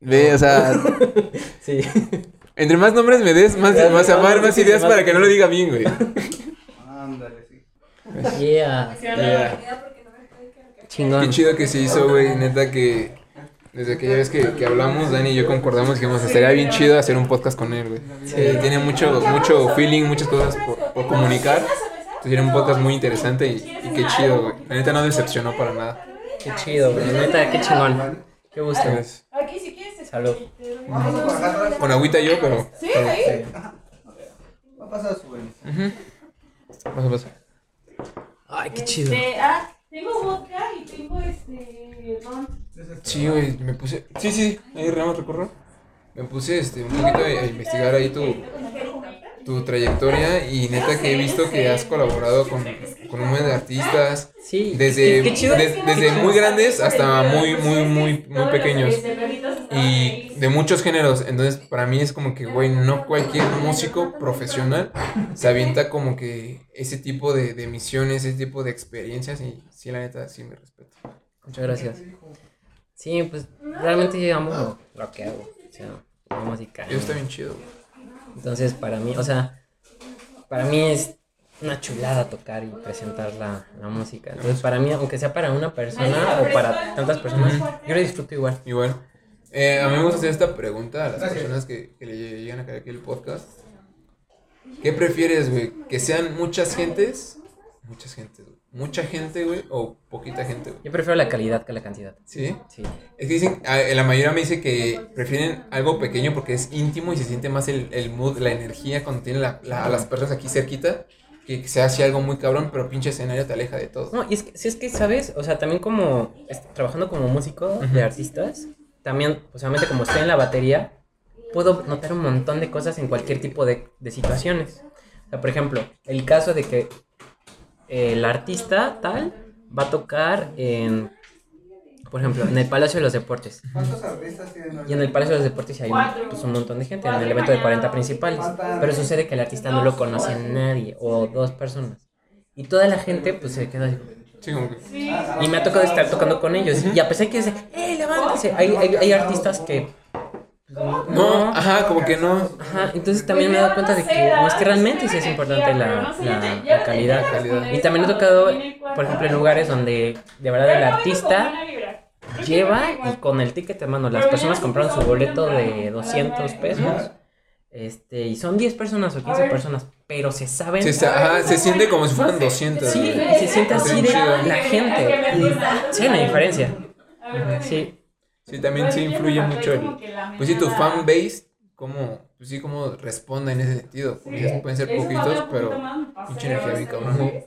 Ve, o sea, [LAUGHS] Sí. entre más nombres me des, más, más, más, más, más ideas para que no lo diga bien, güey. Ándale, sí. Yeah. Chingón. Qué chido que se hizo, güey. Neta que desde aquella vez que, que hablamos, Dani y yo concordamos que dijimos, estaría bien chido hacer un podcast con él, güey. Sí, tiene mucho, mucho feeling, muchas cosas por, por comunicar. Entonces era un podcast muy interesante y, y qué chido, güey. La neta no decepcionó para nada. Qué chido, güey. Neta, qué chingón. Qué gusto. Entonces, Aquí, si quieres, te Salud. con agüita yo, pero... Sí, ahí. Va a pasar su. Paso, paso. Ay, qué chido. Tengo vodka y tengo este ron. Sí, güey, me puse... Sí, sí, ahí Rama recorro. Me puse este, un poquito a, a investigar ahí tu, tu trayectoria y neta que he visto que has colaborado con, con un buen de artistas. Sí. Desde, qué, qué chido. de- desde muy grandes hasta muy, muy, muy, muy pequeños. Y de muchos géneros. Entonces, para mí es como que, güey, no cualquier músico profesional se avienta como que ese tipo de, de misiones, ese tipo de experiencias. Y sí, la neta, sí me respeto. Muchas gracias. Sí, pues realmente yo amo lo, lo que hago. O sea, la música. Eso está bien chido, güey. Entonces, para mí, o sea, para mí es una chulada tocar y presentar la, la música. Entonces, para mí, aunque sea para una persona o para tantas personas, yo lo disfruto igual. Igual. Eh, a mí me gusta hacer esta pregunta a las Gracias. personas que, que le llegan a caer aquí el podcast. ¿Qué prefieres, güey? ¿Que sean muchas gentes? Muchas gentes, güey. ¿Mucha gente, güey? ¿O poquita gente, güey? Yo prefiero la calidad que la cantidad. ¿Sí? Sí. Es que dicen, la mayoría me dice que prefieren algo pequeño porque es íntimo y se siente más el, el mood, la energía cuando tienen la- la- a las personas aquí cerquita. Que se hace algo muy cabrón, pero pinche escenario te aleja de todo. No, y es que, si es que, ¿sabes? O sea, también como trabajando como músico de artistas, también, pues obviamente como estoy en la batería, puedo notar un montón de cosas en cualquier tipo de, de situaciones. O sea, por ejemplo, el caso de que el artista tal va a tocar en, por ejemplo, en el Palacio de los Deportes. ¿Cuántos artistas tienen Y en el Palacio de los Deportes hay un, pues, un montón de gente en el evento de 40 principales. Pero sucede que el artista no lo conoce a nadie o dos personas. Y toda la gente pues se queda así, Sí. Y me ha tocado estar tocando con ellos. Y a pesar que dice, ¡eh, levántese! Hay, hay, hay artistas que. Pues, No, ajá, como que no. Ajá, entonces también me he dado cuenta de que no es que realmente sí es importante la, la, la calidad. calidad. Y también he tocado, por ejemplo, en lugares donde de verdad el artista lleva y con el ticket de mano las personas compraron su boleto de 200 pesos. Este, y son 10 personas o 15 personas, pero se saben. Se, está- ajá, se siente como si fueran 200. Sí, y se siente así de la gente. Hay una diferencia. Sí, Sí, también sí influye mucho el. Pues sí, tu fan base, cómo, pues sí, cómo responde en ese sentido. Dices, pueden ser poquitos, pero. pinche energía cabrón.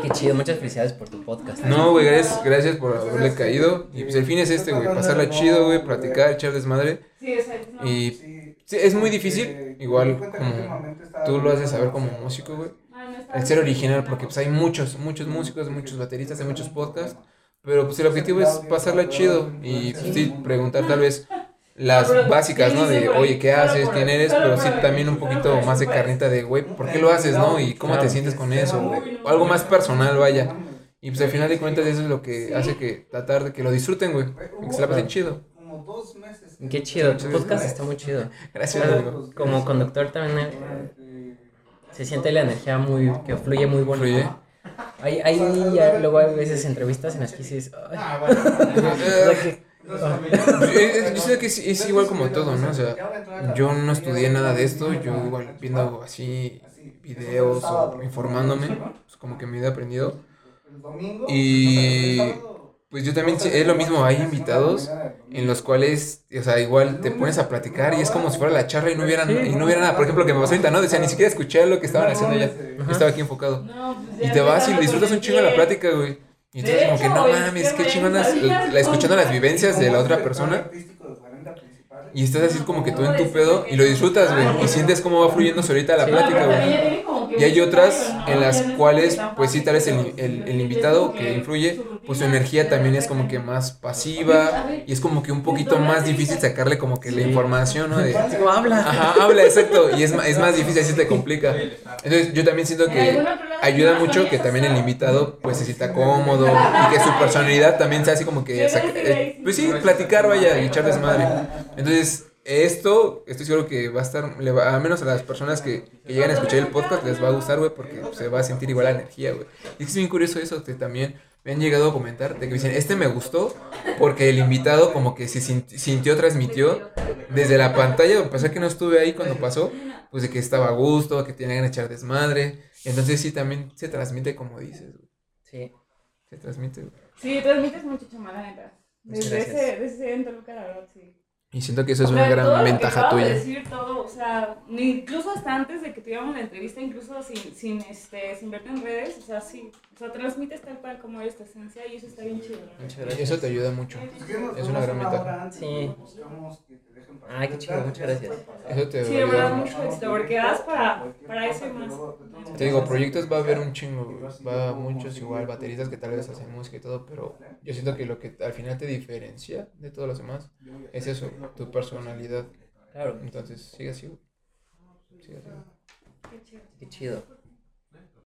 qué chido. Muchas felicidades por tu podcast. No, güey, gracias, gracias por haberle caído. Y pues el fin es este, güey, pasarla chido, güey, platicar, echar desmadre. Y sí, es muy difícil, igual como tú lo haces saber como músico, güey. El ser original, porque pues hay muchos, muchos músicos, muchos bateristas, hay muchos podcasts. Pero pues el objetivo es pasarla chido y pues, sí, preguntar tal vez las básicas, ¿no? De, oye, ¿qué haces? ¿Quién eres? Pero sí también un poquito más de carnita de, güey, ¿por qué lo haces, no? Y cómo te sientes con eso, güey. O algo más personal, vaya. Y pues al final de cuentas eso es lo que hace que tratar de que lo disfruten, güey. y Que se la pasen chido. Como dos meses. Qué chido. Tu podcast está muy chido. [LAUGHS] Gracias, amigo. como conductor también eh, se siente la energía muy que fluye muy bonito. Fluye. Hay, hay ya, luego hay veces entrevistas en las que dices, "Ay". [LAUGHS] O sea que- Yo sé que es, es igual como todo, ¿no? O sea, yo no estudié nada de esto, yo igual viendo así videos o informándome, [LAUGHS] pues como que me he aprendido. Y pues yo también, es lo mismo, hay invitados en los cuales, o sea, igual te pones a platicar y es como si fuera la charla y no hubiera, y no hubiera nada. Por ejemplo, lo que me pasó ahorita, ¿no? Decía, ni siquiera escuché lo que estaban haciendo ya. Yo estaba aquí enfocado. Y te vas y disfrutas un chingo de la plática, güey. Y entonces como que no mames, qué chingonas, la, la- escuchando las vivencias de la otra persona. Y estás así como que tú en tu pedo y lo disfrutas, güey. Y sientes cómo va fluyendo solita la plática, güey. Y hay otras en las cuales, pues sí, tal vez el, el, el invitado que influye, pues su energía también es como que más pasiva y es como que un poquito más difícil sacarle como que la información, ¿no? De, habla. Ajá, habla, exacto. Y es, es más difícil, así te complica. Entonces, yo también siento que ayuda mucho que también el invitado, pues, se sienta cómodo y que su personalidad también sea así como que, saca- eh, pues sí, platicar, vaya, y echar desmadre. Entonces, esto, estoy seguro que va a estar, le va, a menos a las personas que, que llegan a escuchar el podcast, les va a gustar, güey, porque pues, se va a sentir igual la energía, güey. Y es bien curioso eso, que también me han llegado a comentar, de que dicen, este me gustó, porque el invitado como que se sin- sintió, transmitió desde la pantalla, a pesar que no estuve ahí cuando pasó, pues de que estaba a gusto, que tenía ganas de echar desmadre. Entonces sí, también se transmite como dices, güey. Sí. Se transmite, güey. Sí, transmites mucho chama, la neta. Desde ese, desde ese en Toluca, la verdad, sí. Y siento que eso es O una sea, todo gran lo que ventaja acabo de tuya. decir todo, o sea, incluso hasta antes de que tuviéramos la entrevista, incluso sin, sin, este, sin verte en redes, o sea, sí, o sea, transmites tal cual como eres tu esencia y eso está bien chido. Muchas gracias. eso te ayuda mucho. Es una gran ventaja. Sí. Ay, qué chido, muchas gracias. Eso te Sí, de verdad, mucho éxito, porque das para, para eso y más. Te digo, proyectos va a haber un chingo, va a muchos igual, bateristas que tal vez hacen música y todo, pero yo siento que lo que al final te diferencia de todos los demás es eso, tu personalidad. Claro, Entonces, sigue así, güey. Sigue así. Qué chido. qué chido.